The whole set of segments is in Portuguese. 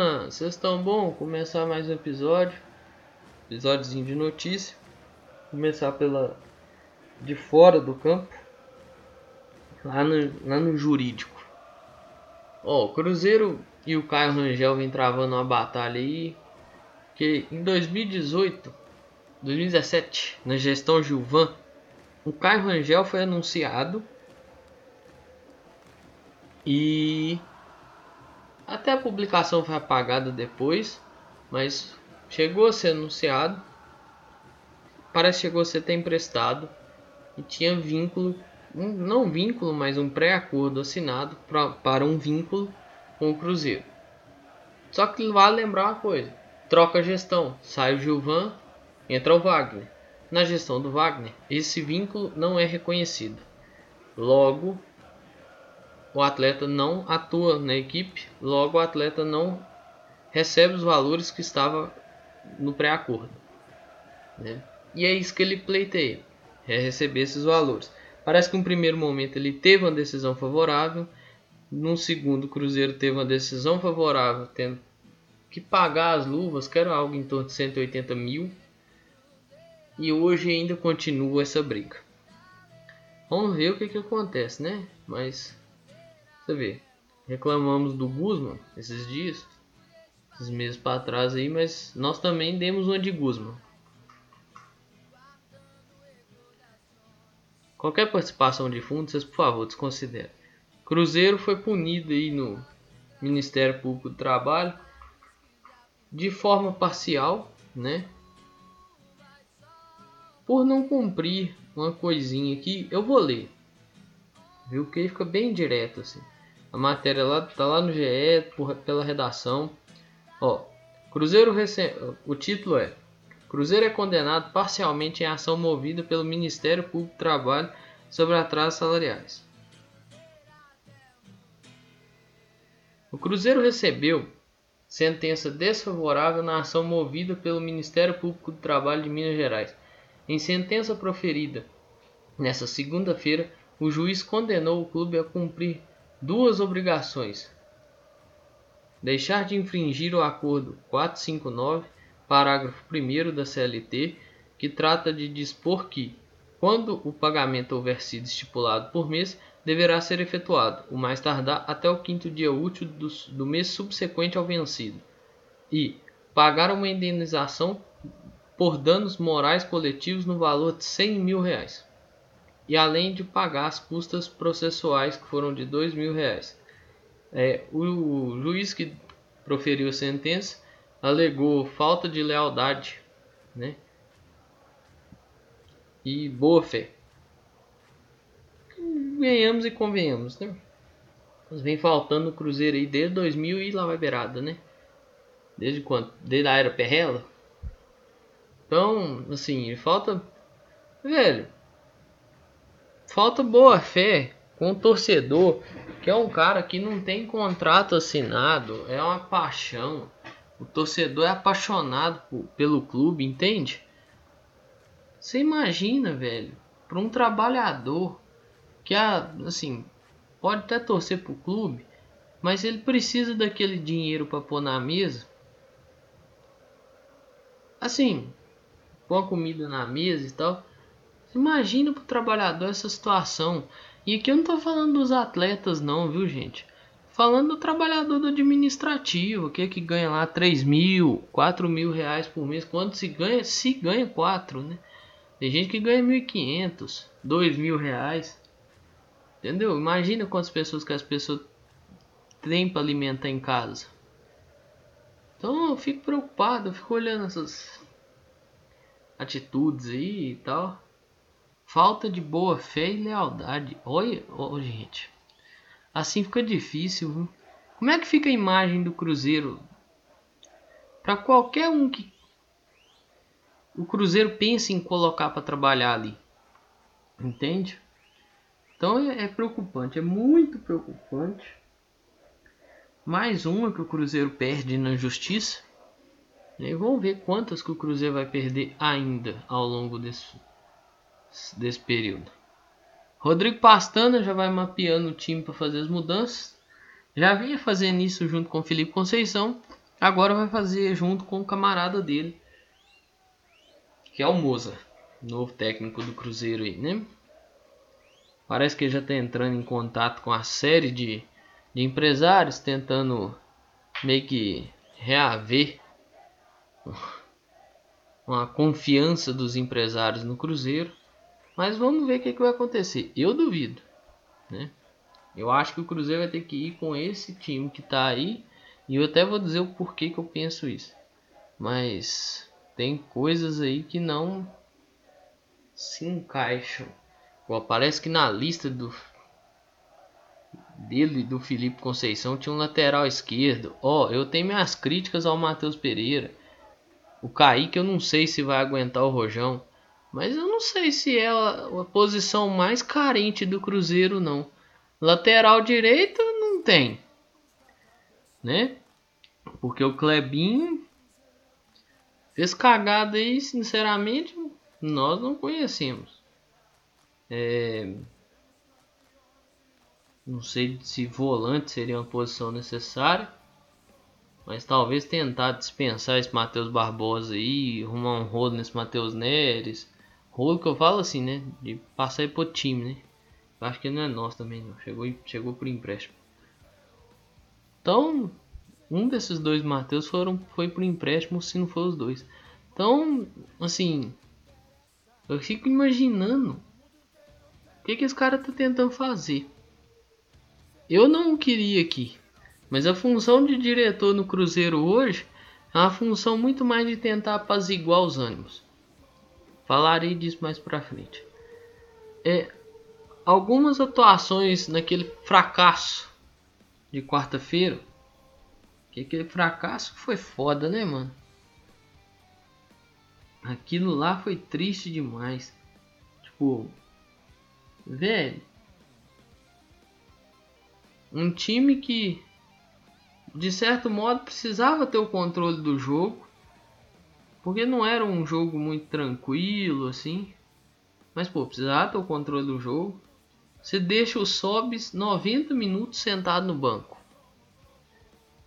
turma? Vocês estão bom? Começar mais um episódio. Episódiozinho de notícia. Começar pela de fora do campo. Lá no, lá no jurídico. Ó, o Cruzeiro e o Caio Rangel vem travando uma batalha aí. Que em 2018, 2017, na gestão Gilvan, o Caio Rangel foi anunciado. E até a publicação foi apagada depois, mas chegou a ser anunciado. Parece que chegou a ser até emprestado e tinha vínculo, um, não vínculo, mas um pré-acordo assinado pra, para um vínculo com o Cruzeiro. Só que vale lembrar uma coisa: troca a gestão, sai o Gilvan, entra o Wagner. Na gestão do Wagner, esse vínculo não é reconhecido. Logo, o atleta não atua na equipe, logo o atleta não recebe os valores que estava no pré-acordo. Né? E é isso que ele pleiteia, é receber esses valores. Parece que no primeiro momento ele teve uma decisão favorável, no segundo o Cruzeiro teve uma decisão favorável, tendo que pagar as luvas, que era algo em torno de 180 mil, e hoje ainda continua essa briga. Vamos ver o que, que acontece, né? Mas você vê, reclamamos do Guzman esses dias, esses meses para trás aí, mas nós também demos uma de Guzman. Qualquer participação de fundos, vocês por favor desconsiderem. Cruzeiro foi punido aí no Ministério Público do Trabalho de forma parcial, né? Por não cumprir uma coisinha aqui, eu vou ler. Viu que fica bem direto assim. A matéria lá tá lá no GE por, pela redação. Ó, Cruzeiro recém, o título é Cruzeiro é condenado parcialmente em ação movida pelo Ministério Público do Trabalho sobre atrasos salariais. O Cruzeiro recebeu sentença desfavorável na ação movida pelo Ministério Público do Trabalho de Minas Gerais. Em sentença proferida nesta segunda-feira, o juiz condenou o clube a cumprir duas obrigações: deixar de infringir o acordo 459, parágrafo 1 da CLT, que trata de dispor que, quando o pagamento houver sido estipulado por mês, deverá ser efetuado, o mais tardar até o quinto dia útil do, do mês subsequente ao vencido, e pagar uma indenização por danos morais coletivos no valor de 100 mil reais e além de pagar as custas processuais que foram de dois mil reais. É, o, juiz que proferiu a sentença alegou falta de lealdade né, e boa fé. Ganhamos e convenhamos, né? Mas vem faltando o Cruzeiro aí desde 2000 e lá vai beirada, né? Desde quando? Desde a era Perrela? Então, assim, falta. Velho, falta boa fé com o torcedor, que é um cara que não tem contrato assinado, é uma paixão. O torcedor é apaixonado por, pelo clube, entende? Você imagina, velho, para um trabalhador que assim, pode até torcer pro clube, mas ele precisa daquele dinheiro para pôr na mesa. Assim, pôr a comida na mesa e tal. Imagina pro trabalhador essa situação. E aqui eu não tô falando dos atletas não, viu gente? Falando do trabalhador do administrativo, que é que ganha lá 3 mil, 4 mil reais por mês. Quando se ganha? Se ganha 4, né? Tem gente que ganha 1.500, 2 mil reais. Entendeu? Imagina quantas pessoas que as pessoas têm para alimentar em casa. Então eu fico preocupado, eu fico olhando essas atitudes aí e tal. Falta de boa fé e lealdade. Olha, gente. Assim fica difícil, viu? Como é que fica a imagem do Cruzeiro? Para qualquer um que o Cruzeiro pense em colocar para trabalhar ali. Entende? Então é, é preocupante, é muito preocupante. Mais uma que o Cruzeiro perde na justiça. E vamos ver quantas que o Cruzeiro vai perder ainda ao longo desse desse período. Rodrigo Pastana já vai mapeando o time para fazer as mudanças. Já vinha fazendo isso junto com Felipe Conceição, agora vai fazer junto com o camarada dele, que é o Moza, novo técnico do Cruzeiro aí, né? Parece que ele já está entrando em contato com a série de, de empresários, tentando meio que reaver uma confiança dos empresários no Cruzeiro. Mas vamos ver o que, que vai acontecer. Eu duvido, né? Eu acho que o Cruzeiro vai ter que ir com esse time que está aí. E eu até vou dizer o porquê que eu penso isso. Mas tem coisas aí que não se encaixam. Pô, parece que na lista do dele do Felipe Conceição tinha um lateral esquerdo. Ó, oh, eu tenho minhas críticas ao Matheus Pereira. O Kaique eu não sei se vai aguentar o Rojão. Mas eu não sei se é a, a posição mais carente do Cruzeiro não. Lateral direito não tem. Né? Porque o Klebin fez cagada aí, sinceramente, nós não conhecemos. É... Não sei se volante seria uma posição necessária. Mas talvez tentar dispensar esse Matheus Barbosa aí, arrumar um rolo nesse Matheus Neres. Rolo que eu falo assim, né? De passar pro time, né? Eu acho que não é nosso também, não. Chegou, chegou por empréstimo. Então, um desses dois Matheus foram foi por empréstimo, se não for os dois. Então, assim, eu fico imaginando o que que esse cara tá tentando fazer. Eu não queria aqui, mas a função de diretor no Cruzeiro hoje é uma função muito mais de tentar apaziguar os ânimos. Falarei disso mais pra frente. É, algumas atuações naquele fracasso de quarta-feira. Que aquele fracasso foi foda, né, mano? Aquilo lá foi triste demais. Tipo, velho. Um time que de certo modo precisava ter o controle do jogo, porque não era um jogo muito tranquilo assim. Mas pô, precisava ter o controle do jogo. Você deixa o Sobs 90 minutos sentado no banco.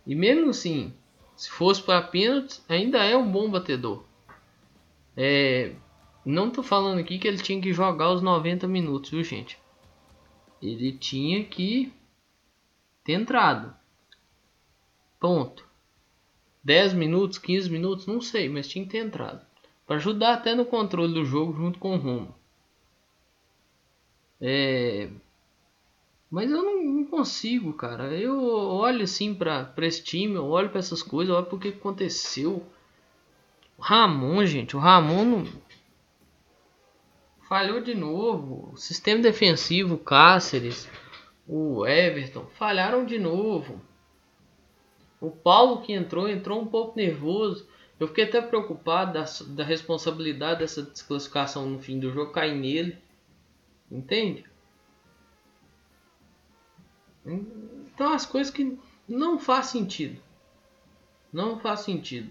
E mesmo assim, se fosse para pênalti, ainda é um bom batedor. É, não tô falando aqui que ele tinha que jogar os 90 minutos, viu, gente? Ele tinha que ter entrado. Ponto. 10 minutos, 15 minutos, não sei, mas tinha que ter entrado. Para ajudar até no controle do jogo junto com o Romo. É... Mas eu não, não, consigo, cara. Eu olho assim para esse time, eu olho para essas coisas, olho porque aconteceu. O Ramon, gente, o Ramon não... falhou de novo. O sistema defensivo, Cáceres, o Everton falharam de novo. O Paulo que entrou, entrou um pouco nervoso. Eu fiquei até preocupado da, da responsabilidade dessa desclassificação no fim do jogo cair nele. Entende? Então as coisas que não faz sentido. Não faz sentido.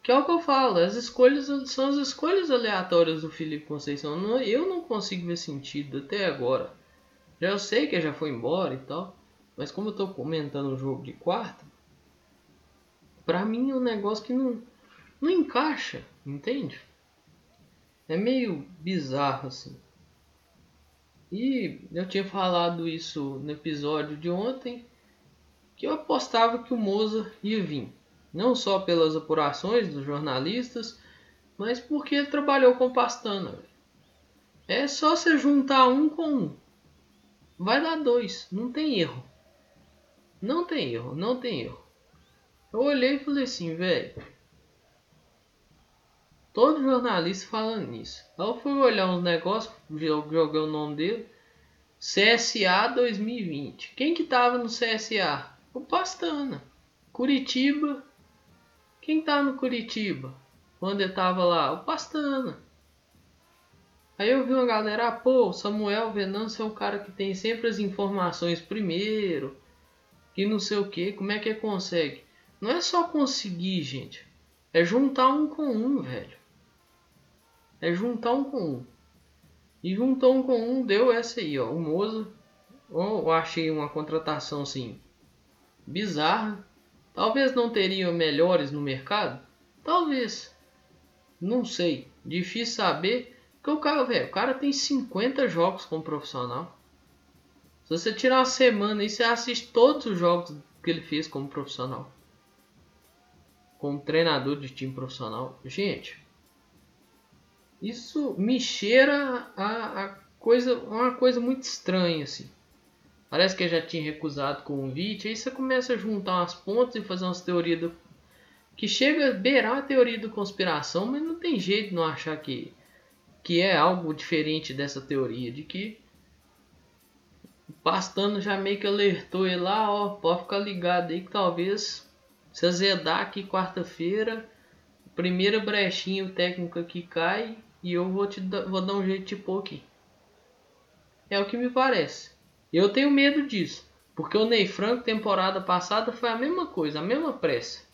Que é o que eu falo, as escolhas são as escolhas aleatórias do Felipe Conceição. Eu não consigo ver sentido até agora. Já eu sei que já foi embora e tal. Mas como eu tô comentando o jogo de quarta, Pra mim é um negócio que não, não encaixa, entende? É meio bizarro assim. E eu tinha falado isso no episódio de ontem, que eu apostava que o Moza ia vir. Não só pelas apurações dos jornalistas, mas porque ele trabalhou com Pastana. É só você juntar um com um. Vai dar dois, não tem erro. Não tem erro, não tem erro. Eu olhei e falei assim, velho. Todo jornalista falando nisso. Aí eu fui olhar uns negócios, joguei o nome dele. CSA 2020. Quem que tava no CSA? O Pastana. Curitiba. Quem tava no Curitiba? Quando ele tava lá? O Pastana. Aí eu vi uma galera, ah, pô, Samuel Venâncio é um cara que tem sempre as informações primeiro. E não sei o que, como é que ele consegue? Não é só conseguir, gente. É juntar um com um, velho. É juntar um com um. E juntar um com um deu essa aí, ó. O Moza. Eu achei uma contratação assim. bizarra. Talvez não teriam melhores no mercado? Talvez. Não sei. Difícil saber. Porque o cara, velho, o cara tem 50 jogos como profissional. Se você tirar uma semana e você assiste todos os jogos que ele fez como profissional. Como treinador de time profissional. Gente, isso me cheira a, a coisa, uma coisa muito estranha assim. Parece que já tinha recusado o convite. Aí você começa a juntar umas pontas e fazer umas teorias do... que chega a beirar a teoria da conspiração, mas não tem jeito de não achar que que é algo diferente dessa teoria de que o Pastano já meio que alertou ele lá, ó, pode ficar ligado aí que talvez se azedar aqui quarta-feira, primeira brechinha o técnico aqui cai e eu vou te vou dar um jeito de pôr aqui. É o que me parece. Eu tenho medo disso. Porque o Ney Franco, temporada passada, foi a mesma coisa, a mesma pressa.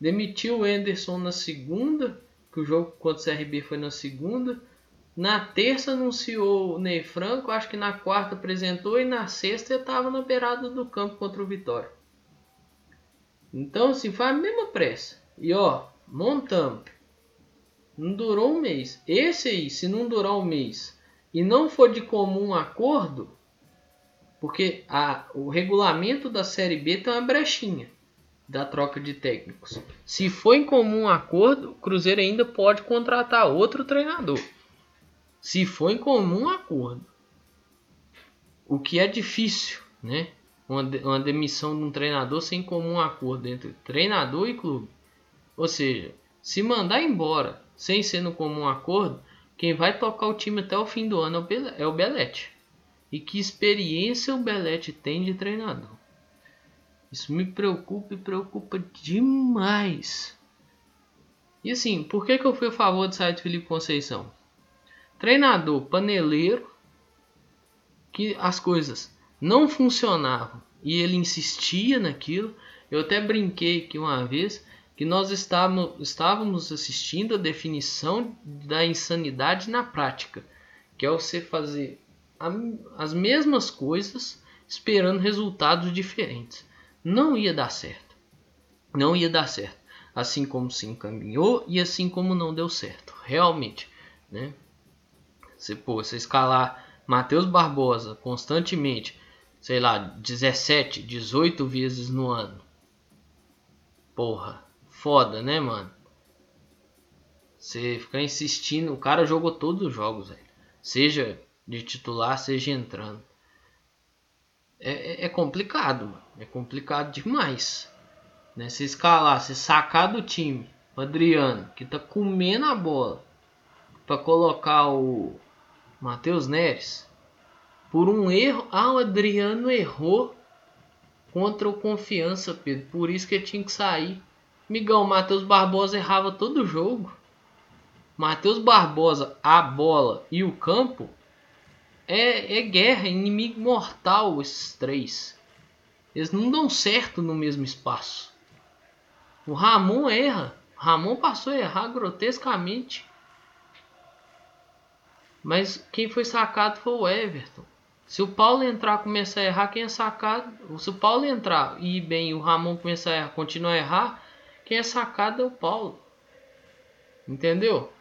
Demitiu o Anderson na segunda, que o jogo contra o CRB foi na segunda. Na terça anunciou o Ney Franco, acho que na quarta apresentou e na sexta estava na beirada do campo contra o Vitória. Então, assim, foi a mesma pressa. E ó, montamos. Não durou um mês. Esse aí, se não durar um mês e não for de comum acordo, porque a, o regulamento da Série B tem uma brechinha da troca de técnicos. Se for em comum acordo, o Cruzeiro ainda pode contratar outro treinador. Se for em comum acordo. O que é difícil, né? Uma, uma demissão de um treinador sem comum acordo entre treinador e clube. Ou seja, se mandar embora sem ser no comum acordo, quem vai tocar o time até o fim do ano é o Belete. E que experiência o Belete tem de treinador. Isso me preocupa e preocupa demais. E assim, por que, que eu fui a favor de sair de Felipe Conceição? Treinador paneleiro, que as coisas não funcionavam e ele insistia naquilo. Eu até brinquei que uma vez que nós estávamos, assistindo a definição da insanidade na prática, que é você fazer as mesmas coisas esperando resultados diferentes. Não ia dar certo. Não ia dar certo. Assim como se encaminhou e assim como não deu certo. Realmente, né? Você, pô, você escalar Matheus Barbosa constantemente, sei lá, 17, 18 vezes no ano. Porra, foda, né, mano? Você ficar insistindo, o cara jogou todos os jogos, velho. Seja de titular seja entrando. É, é, é complicado, mano. É complicado demais. Né? Se escalar, se sacar do time o Adriano, que tá comendo a bola, para colocar o Matheus Neres, por um erro. Ah, o Adriano errou contra o Confiança, Pedro. Por isso que ele tinha que sair. Migão, Matheus Barbosa errava todo o jogo. Matheus Barbosa, a bola e o campo é, é guerra, é inimigo mortal esses três. Eles não dão certo no mesmo espaço. O Ramon erra. Ramon passou a errar grotescamente. Mas quem foi sacado foi o Everton. Se o Paulo entrar começar a errar, quem é sacado. Se o Paulo entrar e ir bem e o Ramon começar a errar, continuar a errar, quem é sacado é o Paulo. Entendeu?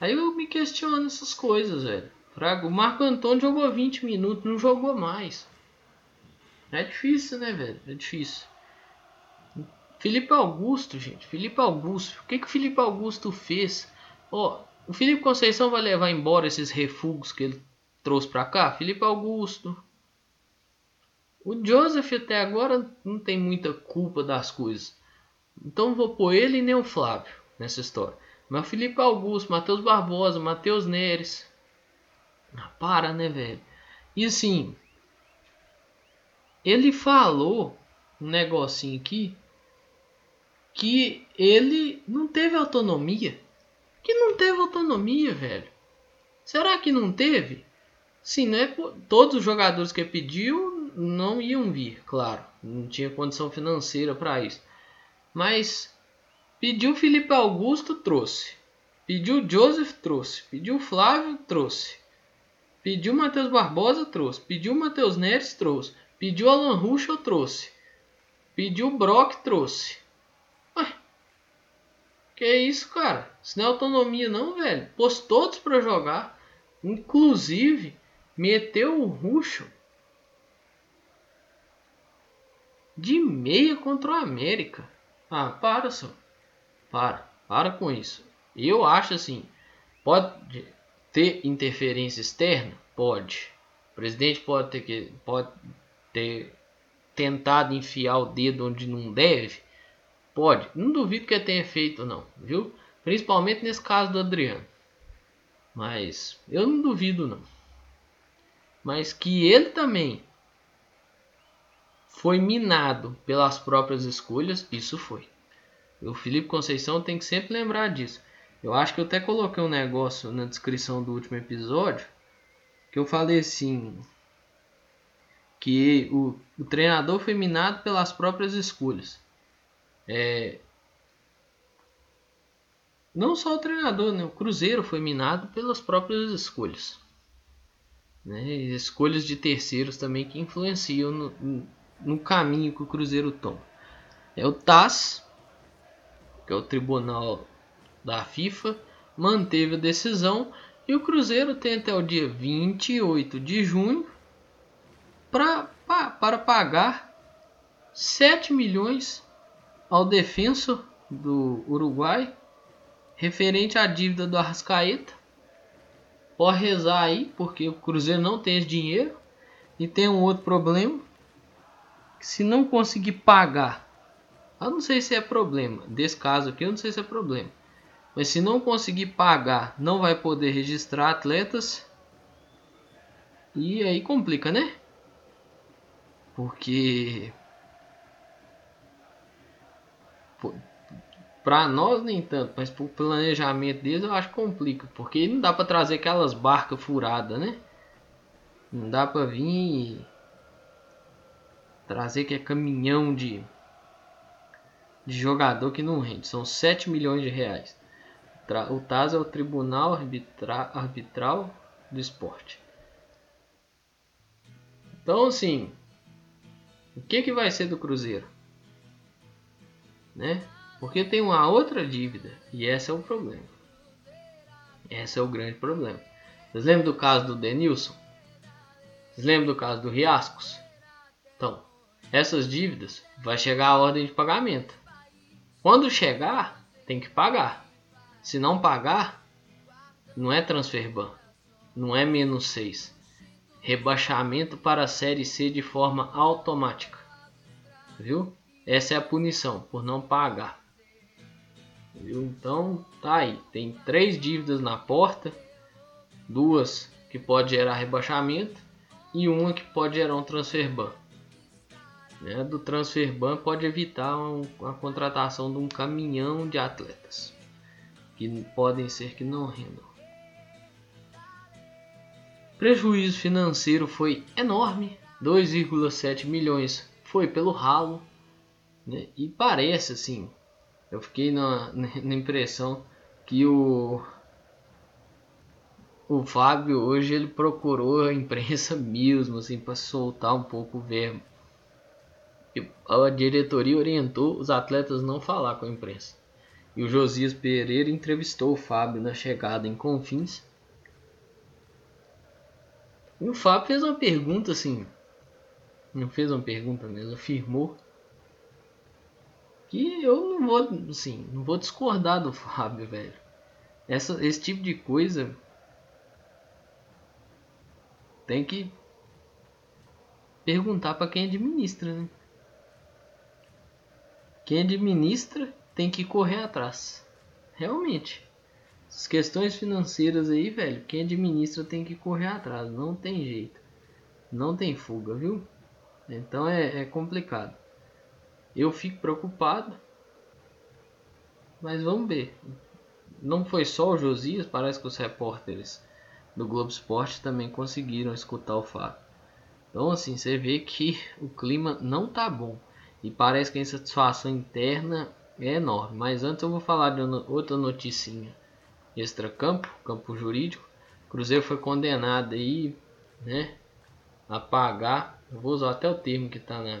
Aí eu me questiono essas coisas, velho. O Marco Antônio jogou 20 minutos, não jogou mais. É difícil, né, velho? É difícil. Felipe Augusto, gente. Felipe Augusto. O que, que o Felipe Augusto fez? Ó, o Felipe Conceição vai levar embora esses refugos que ele trouxe pra cá? Felipe Augusto. O Joseph até agora não tem muita culpa das coisas. Então vou pôr ele e nem o Flávio nessa história. Mas Felipe Augusto, Matheus Barbosa, Matheus Neres, ah, para, né, velho? E assim, ele falou um negocinho aqui que ele não teve autonomia. Que não teve autonomia, velho. Será que não teve? Sim, né? Todos os jogadores que pediu não iam vir, claro. Não tinha condição financeira para isso. Mas pediu Felipe Augusto, trouxe. Pediu Joseph, trouxe. Pediu Flávio, trouxe. Pediu Matheus Barbosa, trouxe. Pediu Matheus Neres, trouxe. Pediu Alan Ruschel, trouxe. Pediu Brock, trouxe. Ué, que isso, cara? Isso não é autonomia não, velho. Pôs todos para jogar. Inclusive, meteu o Ruxo de meia contra o América. Ah, para, só. Para. Para com isso. Eu acho assim, pode ter interferência externa? Pode. O presidente pode ter, que, pode ter tentado enfiar o dedo onde não deve? Pode. Não duvido que tenha feito, não, viu? Principalmente nesse caso do Adriano. Mas eu não duvido, não. Mas que ele também foi minado pelas próprias escolhas, isso foi. O Felipe Conceição tem que sempre lembrar disso. Eu acho que eu até coloquei um negócio na descrição do último episódio que eu falei assim que o, o treinador foi minado pelas próprias escolhas. É, não só o treinador, né? o Cruzeiro foi minado pelas próprias escolhas. Né? Escolhas de terceiros também que influenciam no, no caminho que o Cruzeiro toma. É o TAS, que é o tribunal da FIFA, manteve a decisão e o Cruzeiro tem até o dia 28 de junho pra, pra, para pagar 7 milhões ao defensor do Uruguai referente à dívida do Arrascaeta. Pode rezar aí, porque o Cruzeiro não tem esse dinheiro. E tem um outro problema. Se não conseguir pagar, eu não sei se é problema. Desse caso aqui, eu não sei se é problema. Mas se não conseguir pagar, não vai poder registrar atletas. E aí complica, né? Porque para nós nem tanto, mas pro planejamento deles eu acho que complica, porque não dá para trazer aquelas barcas furadas, né? Não dá para vir trazer que é caminhão de de jogador que não rende, são 7 milhões de reais. O TAS é o Tribunal Arbitra Arbitral do Esporte. Então, assim, o que, que vai ser do Cruzeiro? Né? Porque tem uma outra dívida e esse é o problema. Esse é o grande problema. Vocês lembram do caso do Denilson? Vocês lembram do caso do Riascos? Então, essas dívidas vai chegar a ordem de pagamento. Quando chegar, tem que pagar. Se não pagar, não é transfer ban, não é menos 6. Rebaixamento para a Série C de forma automática. Viu? Essa é a punição por não pagar. Então tá aí. Tem três dívidas na porta, duas que pode gerar rebaixamento e uma que pode gerar um transfer ban. Né? Do transfer ban pode evitar a contratação de um caminhão de atletas que podem ser que não rendam. Prejuízo financeiro foi enorme, 2,7 milhões foi pelo ralo, né? e parece assim, eu fiquei na, na impressão que o o Fábio hoje ele procurou a imprensa mesmo assim para soltar um pouco o verbo. A diretoria orientou os atletas não falar com a imprensa. E o Josias Pereira entrevistou o Fábio na chegada em Confins. E o Fábio fez uma pergunta assim. Não fez uma pergunta mesmo, afirmou que eu não vou, assim, não vou discordar do Fábio, velho. Essa, esse tipo de coisa tem que perguntar para quem administra, né? Quem administra tem que correr atrás. Realmente. As questões financeiras aí, velho, quem administra tem que correr atrás. Não tem jeito. Não tem fuga, viu? Então é, é complicado. Eu fico preocupado. Mas vamos ver. Não foi só o Josias, parece que os repórteres do Globo Esporte também conseguiram escutar o fato. Então assim, você vê que o clima não tá bom. E parece que a insatisfação interna é enorme. Mas antes eu vou falar de outra noticinha extra-campo, campo jurídico. Cruzeiro foi condenado aí, né, a pagar. Eu vou usar até o termo que está na,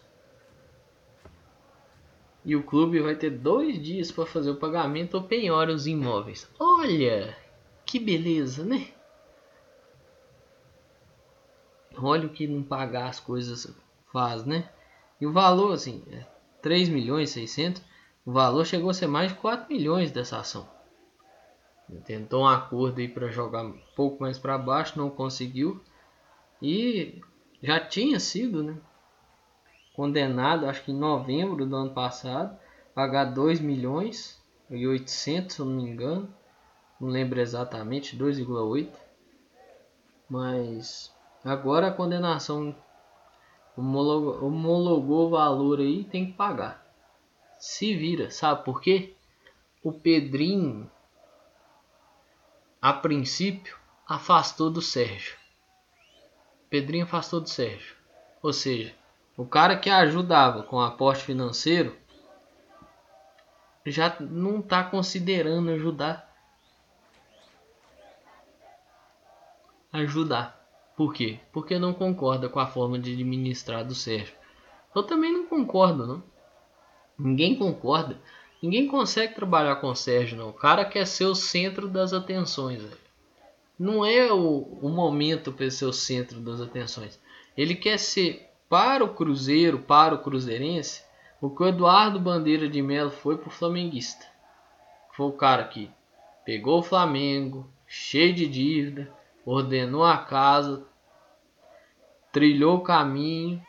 E o clube vai ter dois dias para fazer o pagamento ou penhora os imóveis. Olha, que beleza, né? Olha o que não pagar as coisas faz, né? E o valor, assim, é 3 milhões 600. O valor chegou a ser mais de 4 milhões dessa ação. Tentou um acordo aí para jogar um pouco mais para baixo, não conseguiu. E já tinha sido, né? Condenado, acho que em novembro do ano passado, pagar 2 milhões e 800, se não me engano não lembro exatamente, 2,8. Mas agora a condenação homologou, homologou o valor aí, tem que pagar. Se vira, sabe por quê? O Pedrinho, a princípio, afastou do Sérgio. Pedrinho afastou do Sérgio. Ou seja, o cara que ajudava com aporte financeiro já não está considerando ajudar ajudar. Por quê? Porque não concorda com a forma de administrar do Sérgio. Eu também não concordo, não. Ninguém concorda. Ninguém consegue trabalhar com o Sérgio, não. O cara quer ser o centro das atenções. Não é o, o momento para ser o centro das atenções. Ele quer ser para o Cruzeiro, para o Cruzeirense, o que o Eduardo Bandeira de Melo foi para o Flamenguista. Foi o cara que pegou o Flamengo, cheio de dívida, ordenou a casa, trilhou o caminho,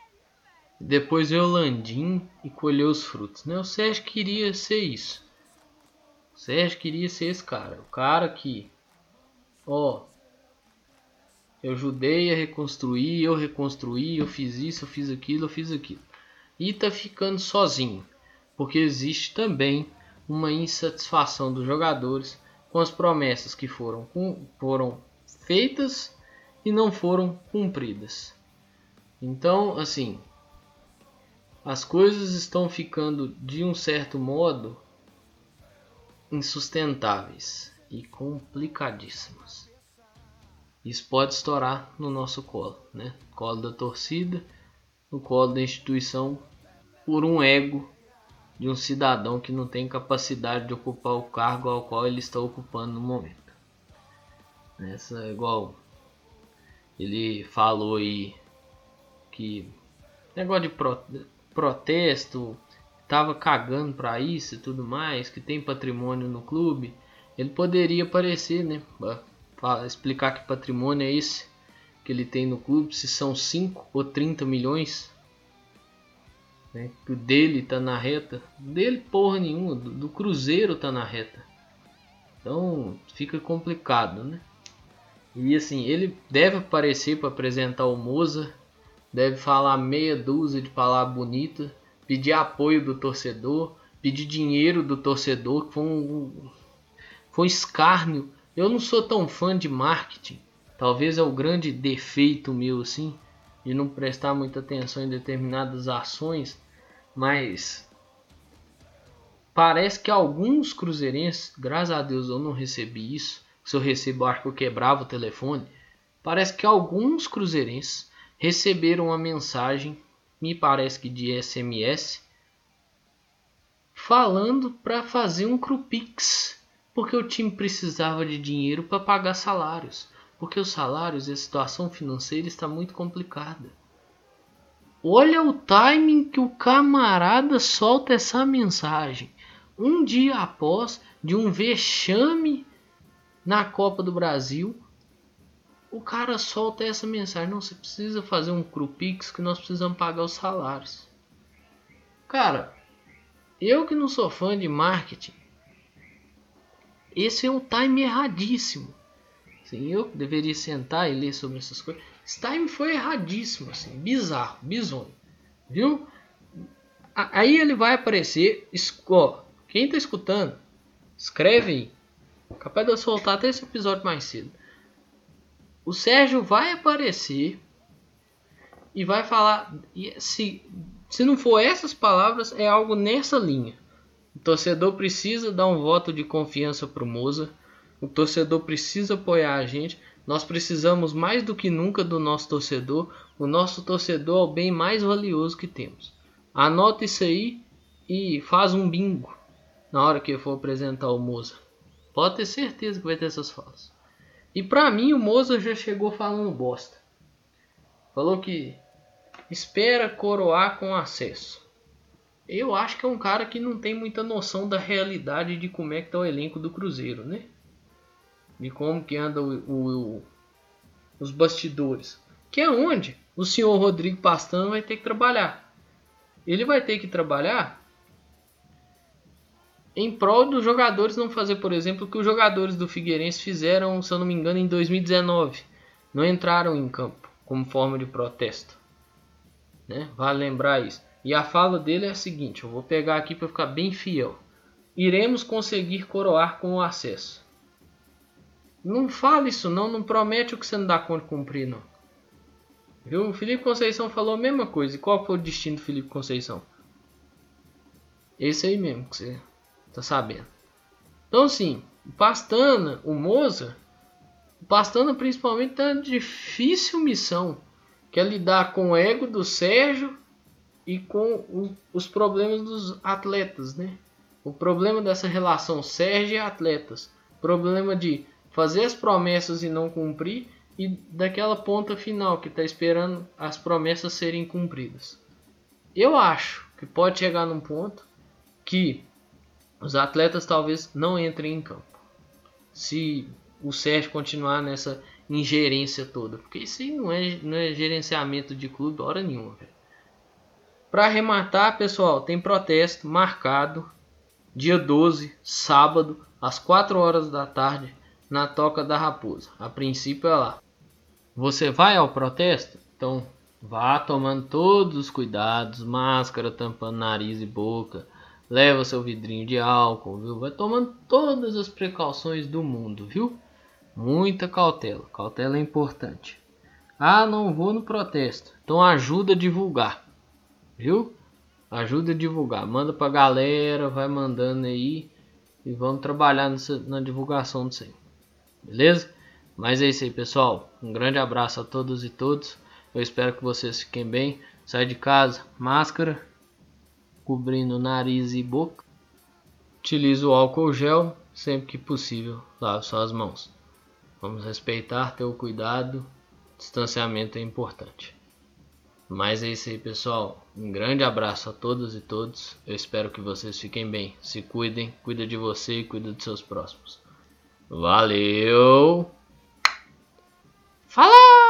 depois veio o Landim e colheu os frutos. Né? O Sérgio queria ser isso. O Sérgio queria ser esse cara. O cara que, ó, eu ajudei a reconstruir, eu reconstruí, eu fiz isso, eu fiz aquilo, eu fiz aquilo. E tá ficando sozinho, porque existe também uma insatisfação dos jogadores com as promessas que foram, foram feitas e não foram cumpridas. Então, assim, as coisas estão ficando de um certo modo insustentáveis e complicadíssimas. Isso pode estourar no nosso colo, né? Colo da torcida, no colo da instituição, por um ego de um cidadão que não tem capacidade de ocupar o cargo ao qual ele está ocupando no momento. Essa é igual ele falou aí que negócio de pro, protesto tava cagando para isso e tudo mais, que tem patrimônio no clube. Ele poderia aparecer, né? Explicar que patrimônio é esse que ele tem no clube, se são 5 ou 30 milhões. Né? O dele tá na reta. Dele porra nenhuma, do, do Cruzeiro tá na reta. Então fica complicado, né? E assim, ele deve aparecer para apresentar o Moza, deve falar meia dúzia de palavras bonitas, pedir apoio do torcedor, pedir dinheiro do torcedor, que foi um, foi um escárnio. Eu não sou tão fã de marketing, talvez é o grande defeito meu assim, de não prestar muita atenção em determinadas ações, mas parece que alguns cruzeirenses, graças a Deus eu não recebi isso, se eu recebo, acho que eu quebrava o telefone. Parece que alguns cruzeirenses receberam uma mensagem, me parece que de SMS, falando para fazer um Crupix, porque o time precisava de dinheiro para pagar salários, porque os salários e a situação financeira está muito complicada. Olha o timing que o camarada solta essa mensagem. Um dia após de um vexame na Copa do Brasil, o cara solta essa mensagem: não, você precisa fazer um Crupix que nós precisamos pagar os salários. Cara, eu que não sou fã de marketing, esse é um time erradíssimo. Assim, eu deveria sentar e ler sobre essas coisas. Esse time foi erradíssimo, assim, bizarro, bizonho. Viu? Aí ele vai aparecer. Ó, quem tá escutando, escreve aí Capaz de eu soltar até esse episódio mais cedo. O Sérgio vai aparecer e vai falar. Se, se não for essas palavras, é algo nessa linha. O torcedor precisa dar um voto de confiança pro Moza. O torcedor precisa apoiar a gente. Nós precisamos mais do que nunca do nosso torcedor. O nosso torcedor é o bem mais valioso que temos. Anota isso aí e faz um bingo na hora que for apresentar o Moza. Pode ter certeza que vai ter essas falas. E pra mim o Moza já chegou falando bosta. Falou que espera coroar com acesso. Eu acho que é um cara que não tem muita noção da realidade de como é que tá o elenco do Cruzeiro, né? De como que anda o, o, o, os bastidores. Que é onde o senhor Rodrigo Pastano vai ter que trabalhar. Ele vai ter que trabalhar em prol dos jogadores não fazer, por exemplo, o que os jogadores do Figueirense fizeram, se eu não me engano, em 2019. Não entraram em campo como forma de protesto. Né? Vale lembrar isso. E a fala dele é a seguinte: eu vou pegar aqui para ficar bem fiel. Iremos conseguir coroar com o acesso. Não fale isso não, não promete o que você não dá conta de cumprir não. Viu? O Felipe Conceição falou a mesma coisa. E qual foi o destino do Felipe Conceição? Esse aí mesmo que você tá sabendo. Então assim, o Pastana, o Moza, o Pastana principalmente tá difícil missão, que é lidar com o ego do Sérgio e com o, os problemas dos atletas, né? O problema dessa relação Sérgio e atletas, problema de fazer as promessas e não cumprir e daquela ponta final que está esperando as promessas serem cumpridas. Eu acho que pode chegar num ponto que os atletas talvez não entrem em campo. Se o Sérgio continuar nessa ingerência toda, porque isso aí não é, não é gerenciamento de clube hora nenhuma, velho. Para arrematar, pessoal, tem protesto marcado dia 12, sábado, às 4 horas da tarde, na Toca da Raposa. A princípio é lá. Você vai ao protesto? Então vá tomando todos os cuidados, máscara tampando nariz e boca, leva seu vidrinho de álcool, viu? Vai tomando todas as precauções do mundo, viu? Muita cautela, cautela é importante. Ah, não vou no protesto. Então ajuda a divulgar. Viu? Ajuda a divulgar. Manda pra galera, vai mandando aí. E vamos trabalhar nessa, na divulgação disso aí. Beleza? Mas é isso aí, pessoal. Um grande abraço a todos e todos. Eu espero que vocês fiquem bem. Sai de casa, máscara, cobrindo nariz e boca. Utilize o álcool gel sempre que possível. Lave suas mãos. Vamos respeitar, ter o cuidado. Distanciamento é importante. Mas é isso aí, pessoal. Um grande abraço a todos e todos. Eu espero que vocês fiquem bem. Se cuidem, cuida de você e cuida dos seus próximos. Valeu! Falou!